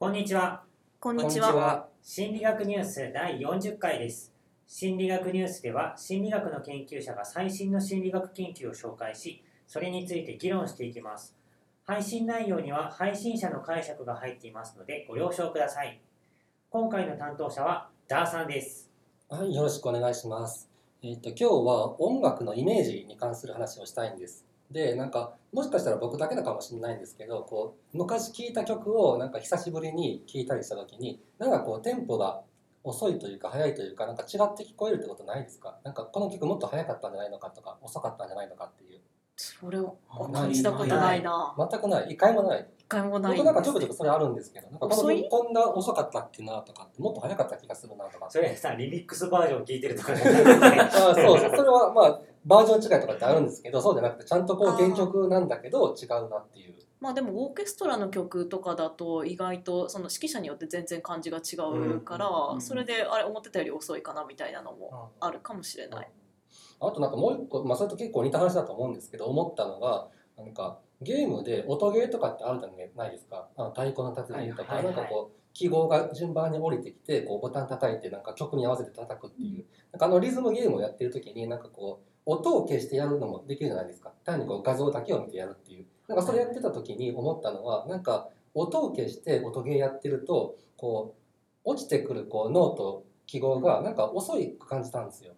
こんにちは。こんにちは。心理学ニュース第40回です。心理学ニュースでは、心理学の研究者が最新の心理学研究を紹介し、それについて議論していきます。配信内容には配信者の解釈が入っていますので、ご了承ください。今回の担当者は、ダーさんです。はい、よろしくお願いします。えっ、と今日は音楽のイメージに関する話をしたいんです。で、なんかもしかしたら僕だけのかもしれないんですけど、こう昔聴いた曲をなんか久しぶりに聴いたりした時に、なんかこうテンポが遅いというか速いというかなんか違って聞こえるってことないですか？なんかこの曲もっと速かったんじゃないのかとか遅かったんじゃないのかっていう。それを感じたことないな。全くない。一回もない。一回もない僕なんかちょくちょくそれあるんですけど、なんかこの遅い？曲こんな遅かったっけなとかってもっと速かった気がするなとか。それさ、リミックスバージョン聞いてるとかじゃなくて。あそうそうそれはまあバージョン違いとかってあるんですけどそうじゃなくてちゃんとこう原曲なんだけど違うなっていう。まあでもオーケストラの曲とかだと意外とその指揮者によって全然感じが違うから、それであれ思ってたより遅いかなみたいなのもあるかもしれない。あとなんかもう一個、まあ、それと結構似た話だと思うんですけど思ったのがなんかゲームで音ゲーとかってあるじゃないですか。あの太鼓の達人とか、はいはいはい。なんかこう記号が順番に降りてきてこうボタン叩いてなんか曲に合わせて叩くっていう、なんかあのリズムゲームをやってる時になんかこう音を消してやるのもできるじゃないですか。単にこう画像だけを見てやるっていう。なんかそれやってた時に思ったのはなんか音を消して音ゲーやってるとこう落ちてくるこうノート記号がなんか遅いく感じたんですよ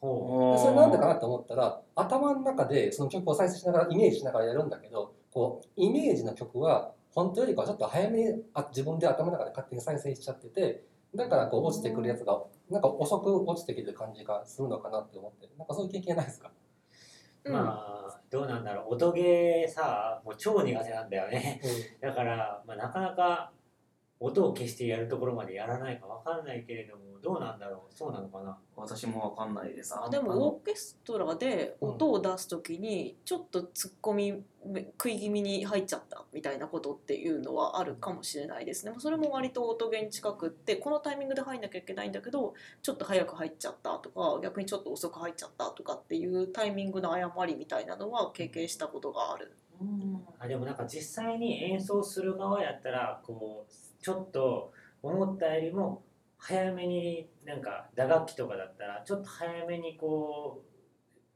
それなんでかなと思ったら頭の中でその曲を再生しながらイメージしながらやるんだけどこうイメージの曲は本当よりかはちょっと早めにあ自分で頭の中で勝手に再生しちゃっててだからこう落ちてくるやつがなんか遅く落ちてくる感じがするのかなって思って。なんかそういう経験ないですか、うん。まあ、どうなんだろう。音ゲーさ、もう超苦手なんだよね。だから、まあ、なかなか音を消してやるところまでやらないかわかんないけれどもどうなんだろう？そうなのかな？私もわかんないです。あでもオーケストラで音を出す時にちょっと突っ込み食い気味に入っちゃったみたいなことっていうのはあるかもしれないですね。それも割と音源に近くってこのタイミングで入んなきゃいけないんだけどちょっと早く入っちゃったとか逆にちょっと遅く入っちゃったとかっていうタイミングの誤りみたいなのは経験したことがある。あでもなんか実際に演奏する側やったらこうちょっと思ったよりも早めになんか打楽器とかだったらちょっと早めにこ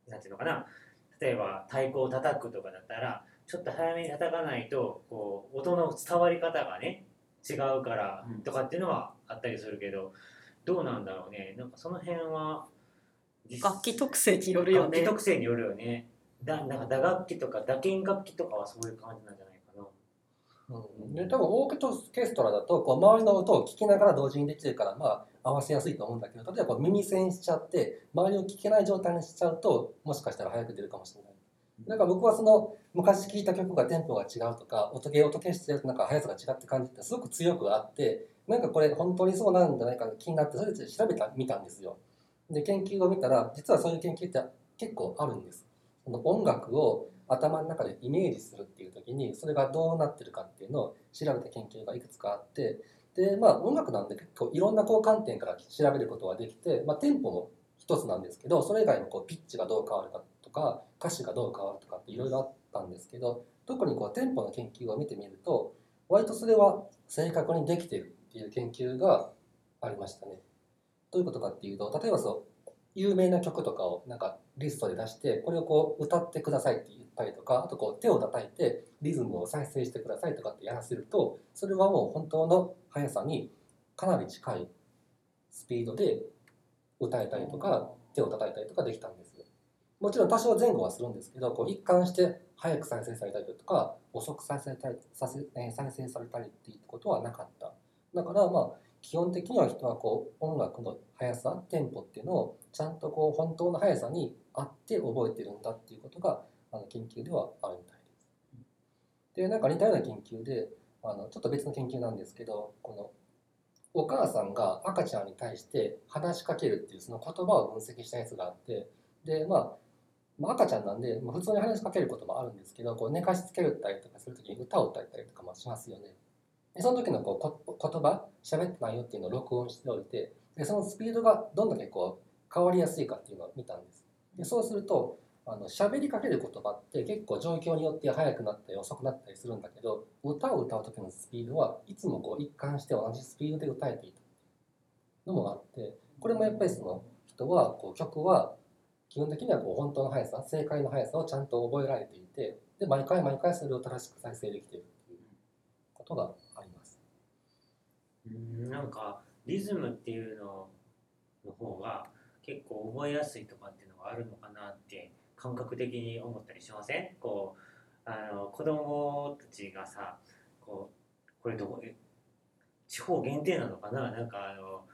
うなんていうのかな。例えば太鼓を叩くとかだったらちょっと早めに叩かないとこう音の伝わり方がね違うからうん。とかっていうのはあったりするけどどうなんだろうね。なんかその辺は実楽器特性によるよ楽器ね。特性によるよねだなんか打楽器とか打鍵楽器とかはそういう感じなんじゃないかなうん、で多分オーケストラだとこう周りの音を聞きながら同時にできるからまあ合わせやすいと思うんだけど例えばこう耳栓しちゃって周りを聞けない状態にしちゃうともしかしたら早く出るかもしれない。だから僕はその昔聴いた曲がテンポが違うとか音ゲー音消してやるとなんか速さが違って感じってすごく強くあってなんかこれ本当にそうなんじゃないか気になってそれで調べた見たんですよ。で研究を見たら実はそういう研究って結構あるんです。その音楽を頭の中でイメージするっていう時にそれがどうなってるかっていうのを調べた研究がいくつかあってでまあ音楽なんで結構いろんなこう観点から調べることができて、まあ、テンポも一つなんですけどそれ以外のこうピッチがどう変わるかとか歌詞がどう変わるとかっていろいろあったんですけど特にこうテンポの研究を見てみると割とそれは正確にできてるっていう研究がありましたね。どういうことかっていうと例えばそう有名な曲とかをなんかリストで出してこれをこう歌ってくださいって言ったりとかあとこう手を叩いてリズムを再生してくださいとかってやらせるとそれはもう本当の速さにかなり近いスピードで歌えたりとか手を叩いたりとかできたんですもちろん多少前後はするんですけどこう一貫して早く再生されたりとか遅く再生されさせ再生されたりっていうことはなかった。だからまあ基本的には人はこう音楽の速さテンポっていうのをちゃんとこう本当の速さに合って覚えてるんだっていうことがあの研究ではあるみたいです。でなんか似たような研究であのちょっと別の研究なんですけどこのお母さんが赤ちゃんに対して話しかけるっていうその言葉を分析したやつがあってでまあまあ赤ちゃんなんで、まあ、普通に話しかけることもあるんですけどこう寝かしつけるったりとかするときに歌を歌ったりとかもしますよね。でその時のこうこ言葉喋った内容っていうのを録音しておいてでそのスピードがどんだけこう変わりやすいかっていうのを見たんです。でそうするとあの喋りかける言葉って結構状況によって速くなったり遅くなったりするんだけど歌を歌う時のスピードはいつもこう一貫して同じスピードで歌えていたのもあってこれもやっぱりその人はこう曲は基本的にはこう本当の速さ正解の速さをちゃんと覚えられていてで毎回毎回それを正しく再生できているっていうことが。うん。なんかリズムっていうのの方が結構覚えやすいとかっていうのがあるのかなって感覚的に思ったりしません？こうあの子供たちがさこうこれどこえ地方限定なのかな？なんかあの、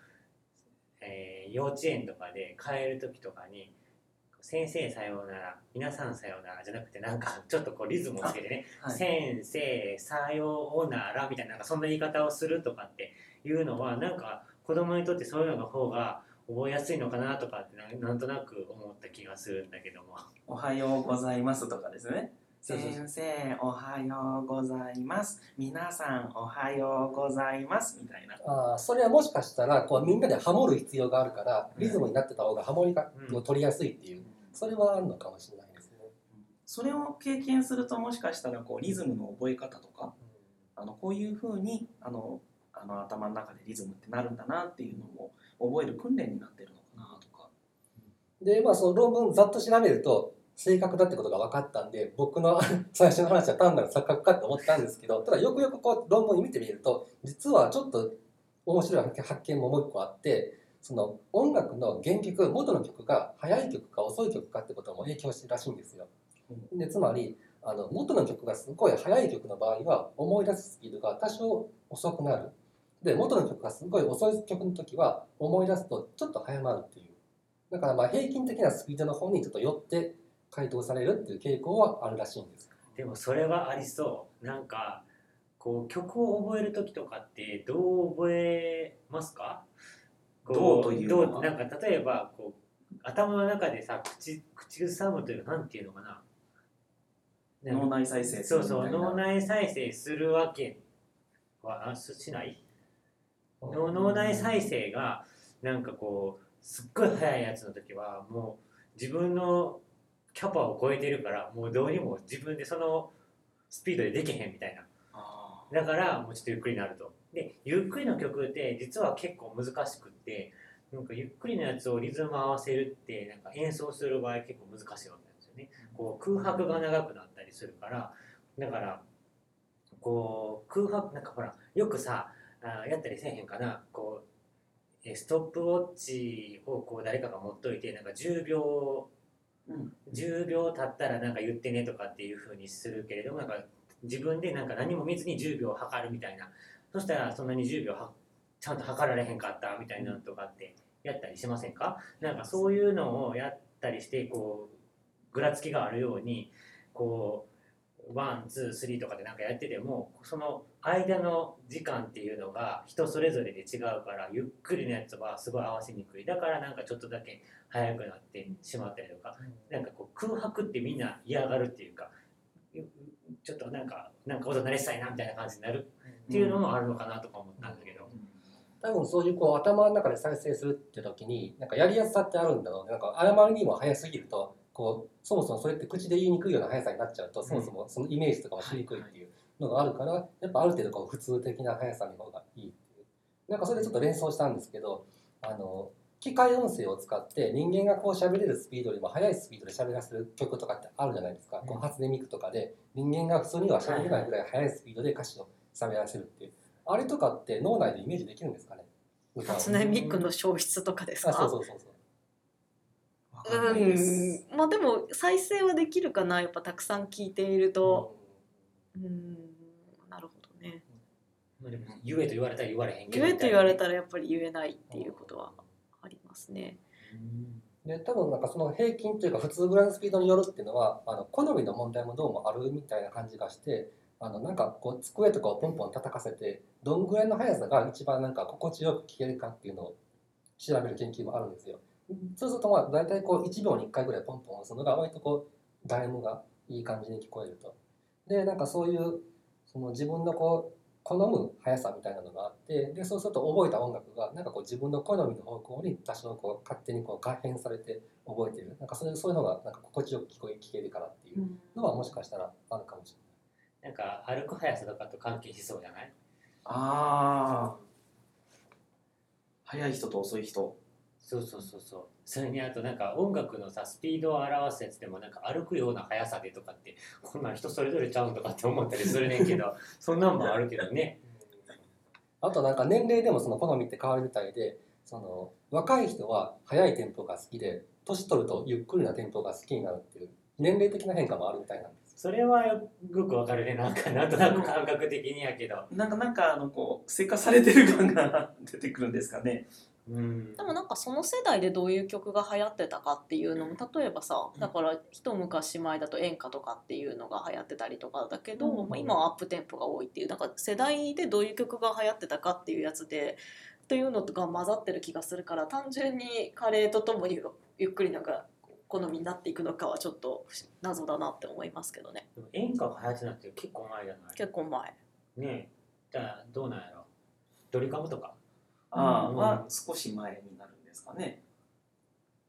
えー幼稚園とかで帰る時とかに「先生さようなら皆さんさようなら」じゃなくてなんかちょっとこうリズムをつけてねはい。先生さようならみたいななんかそんな言い方をするとかっていうのはなんか子供にとってそういうのの方が覚えやすいのかなとかってななんとなく思った気がするんだけどもおはようございますとかですね。先生おはようございます。皆さんおはようございますみたいな。あーそれはもしかしたらこうみんなでハモる必要があるからリズムになってた方がハモリがうん取りやすいっていうそれはあるのかもしれないですね。それを経験するともしかしたらこうリズムの覚え方とかあのこういうふうにあのあの頭の中でリズムってなるんだなっていうのも覚える訓練になってるのかなとか。でまあその論文ざっと調べると正確だってことが分かったんで僕の 最初の話は単なる錯覚かって思ったんですけどただよくよくこう論文を見てみると実はちょっと面白い発見ももう一個あってその音楽の原曲元の曲が速い曲か遅い曲かってことも影響してるらしいんですよ。でつまりあの元の曲がすごい速い曲の場合は思い出すスピードが多少遅くなる。で元の曲がすごい遅い曲の時は思い出すとちょっと早まるっていう。だからまあ平均的なスピードの方にちょっと寄って回答されるっていう傾向はあるらしいんです。でもそれはありそう。なんかこう曲を覚える時とかってどう覚えますか？こどうというどうなんか例えばこう頭の中でさ口口ずさむというかなんていうのかな？ね脳内再生すそうそう脳内再生するわけはあししない脳脳内再生がなんかこうすっごい速いやつの時はもう自分のキャパを超えてるからもうどうにも自分でそのスピードでできへんみたいな。あだからもうちょっとゆっくりになると。でゆっくりの曲って実は結構難しくってなんかゆっくりのやつをリズム合わせるってなんか演奏する場合結構難しいわけなんですよね。こう空白が長くなったりするからだからこう空白なんかほらよくさあやったりせえへんかな。こうえストップウォッチをこう誰かが持っといてなんか10秒ーうん。10秒経ったらなんか言ってねとかっていう風にするけれどもなんか自分でなんか何も見ずに10秒測るみたいな。そしたらそんなに10秒はちゃんと測られへんかったみたいなのとかってやったりしませんか？なんかそういうのをやったりしてこうぐらつきがあるようにこう one two three とかでなんかやっててもその間の時間っていうのが人それぞれで違うからゆっくりのやつはすごい合わせにくい。だからなんかちょっとだけ速くなってしまったりとかなんかこう空白ってみんな嫌がるっていうかちょっとなんかなんか音鳴れしたいなみたいな感じになるっていうのもあるのかなとか思ったんだけど、多分そういうこう頭の中で再生するって時になんかやりやすさってあるんだろうね。なんかあまりにも速すぎるとこうそもそもそれって口で言いにくいような速さになっちゃうと、そもそもそのイメージとかもしにくいっていうのがあるからやっぱある程度こう普通的な速さの方がいいっていう。なんかそれでちょっと連想したんですけどあの機械音声を使って人間がこう喋れるスピードよりも速いスピードで喋らせる曲とかってあるじゃないですか、こう初音ミクとかで人間が普通には喋れないぐらい速いスピードで歌詞を喋らせるっていうあれとかって脳内でイメージできるんですかね？初音ミクの消失とかですあかそうそうそうそう。わかんないです。うん。まあでも再生はできるかな。やっぱたくさん聞いていると。うんなるほどねまあでも言えと言われたら言われへんけど言えと言われらたらやっぱり言えないっていうことはありますねで多分なんかその平均というか普通ぐらいのスピードによるっていうのはあの好みの問題もどうもあるみたいな感じがしてあのなんかこう机とかをポンポン叩かせてどんぐらいの速さが一番なんか心地よく聞けるかっていうのを調べる研究もあるんですよ。そうするとまあ大体こう1秒に1回ぐらいポンポン押すのが割とこうダイムがいい感じに聞こえると。でなんかそういうその自分のこう好む速さみたいなのがあってでそうすると覚えた音楽がなんかこう自分の好みの方向に多少こう勝手にこう合変されて覚えてる。なんかそういうそういうのがなんか心地よく聞こえ聞けるからっていうのはもしかしたらあるかもしれない。なんか歩く速さとかと関係しそうじゃない？ああ速い人と遅い人そうそうそうそう。それにあとなんか音楽のさスピードを表すやつでもなんか歩くような速さでとかってこんなん人それぞれちゃうんとかって思ったりするねんけど そんなんもあるけどね。あとなんか年齢でもその好みって変わるみたいでその若い人は速いテンポが好きで年取るとゆっくりなテンポが好きになるっていう年齢的な変化もあるみたいなんです。それはよくわかるねなんかなんとなく感覚的にやけど。なんかなんかあのこう生化されてる感が 出てくるんですかね。うんでもなんかその世代でどういう曲が流行ってたかっていうのも例えばさだから一昔前だと演歌とかっていうのが流行ってたりとかだけど、うん。まあ、今はアップテンポが多いっていうなんか世代でどういう曲が流行ってたかっていうやつでっていうのとか混ざってる気がするから単純にカレーとともにゆっくりなんか好みになっていくのかはちょっと謎だなって思いますけどね。演歌が流行ってたって結構前じゃない？結構前。ねえ。じゃあどうなんやろ？ドリカムとか？は少し前になるんですかね。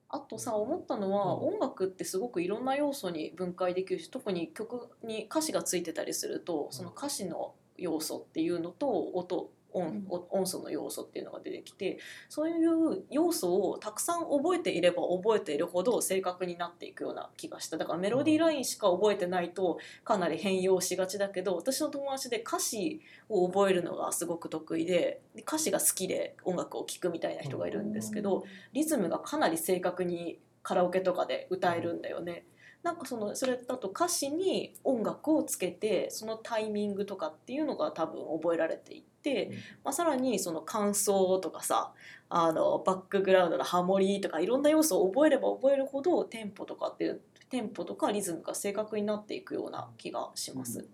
あとさ思ったのは、うん。音楽ってすごくいろんな要素に分解できるし特に曲に歌詞がついてたりするとその歌詞の要素っていうのと音音音素の要素っていうのが出てきてそういう要素をたくさん覚えていれば覚えているほど正確になっていくような気がした。だからメロディーラインしか覚えてないとかなり変容しがちだけど私の友達で歌詞を覚えるのがすごく得意でで歌詞が好きで音楽を聴くみたいな人がいるんですけど、リズムがかなり正確にカラオケとかで歌えるんだよね。なんかそのそれだと歌詞に音楽をつけてそのタイミングとかっていうのが多分覚えられていって、うんまあ、さらにその感想とかさあのバックグラウンドのハモリとかいろんな要素を覚えれば覚えるほどテンポとかっていうテンポとかリズムが正確になっていくような気がします。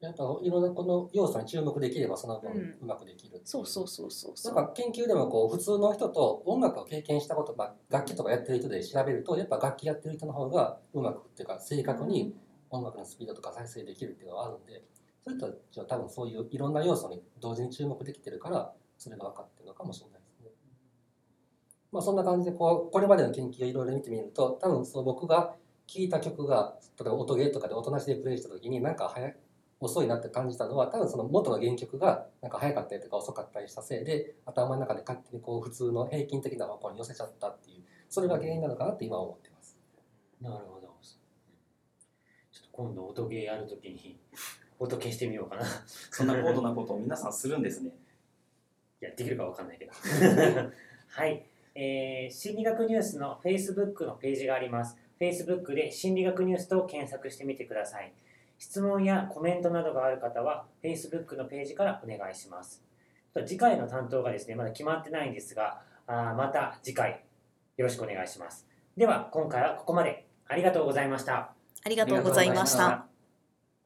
やっぱいろんなこの要素に注目できればその分うんうまくできるっていそうそうそうそうそなんう。か研究でもこう普通の人と音楽を経験したこと、まあ、楽器とかやってる人で調べるとやっぱ楽器やってる人の方がうまくっていうか正確に音楽のスピードとか再生できるっていうのがあるんでそういたちは多分そういういろんな要素に同時に注目できてるからそれが分かってるのかもしれないですね。まあそんな感じでこうこれまでの研究をいろいろ見てみると多分そう僕が聴いた曲が例えば音ゲーとかで音なしでプレイした時になんか早い遅いなって感じたのは多分その元の原曲がなんか早かったりとか遅かったりしたせいで頭の中で勝手にこう普通の平均的な方向に寄せちゃったっていうそれが原因なのかなって今は思ってます。なるほど。ちょっと今度音ゲーやるときに音消してみようかな。そんな高度なことを皆さんするんですね。いやできるかわかんないけど。はい、えー心理学ニュースの Facebook のページがあります。Facebook で心理学ニュースと検索してみてください質問やコメントなどがある方は Facebook のページからお願いします。次回の担当がですねまだ決まってないんですがあまた次回よろしくお願いします。では今回はここまで。ありがとうございました。ありがとうございました。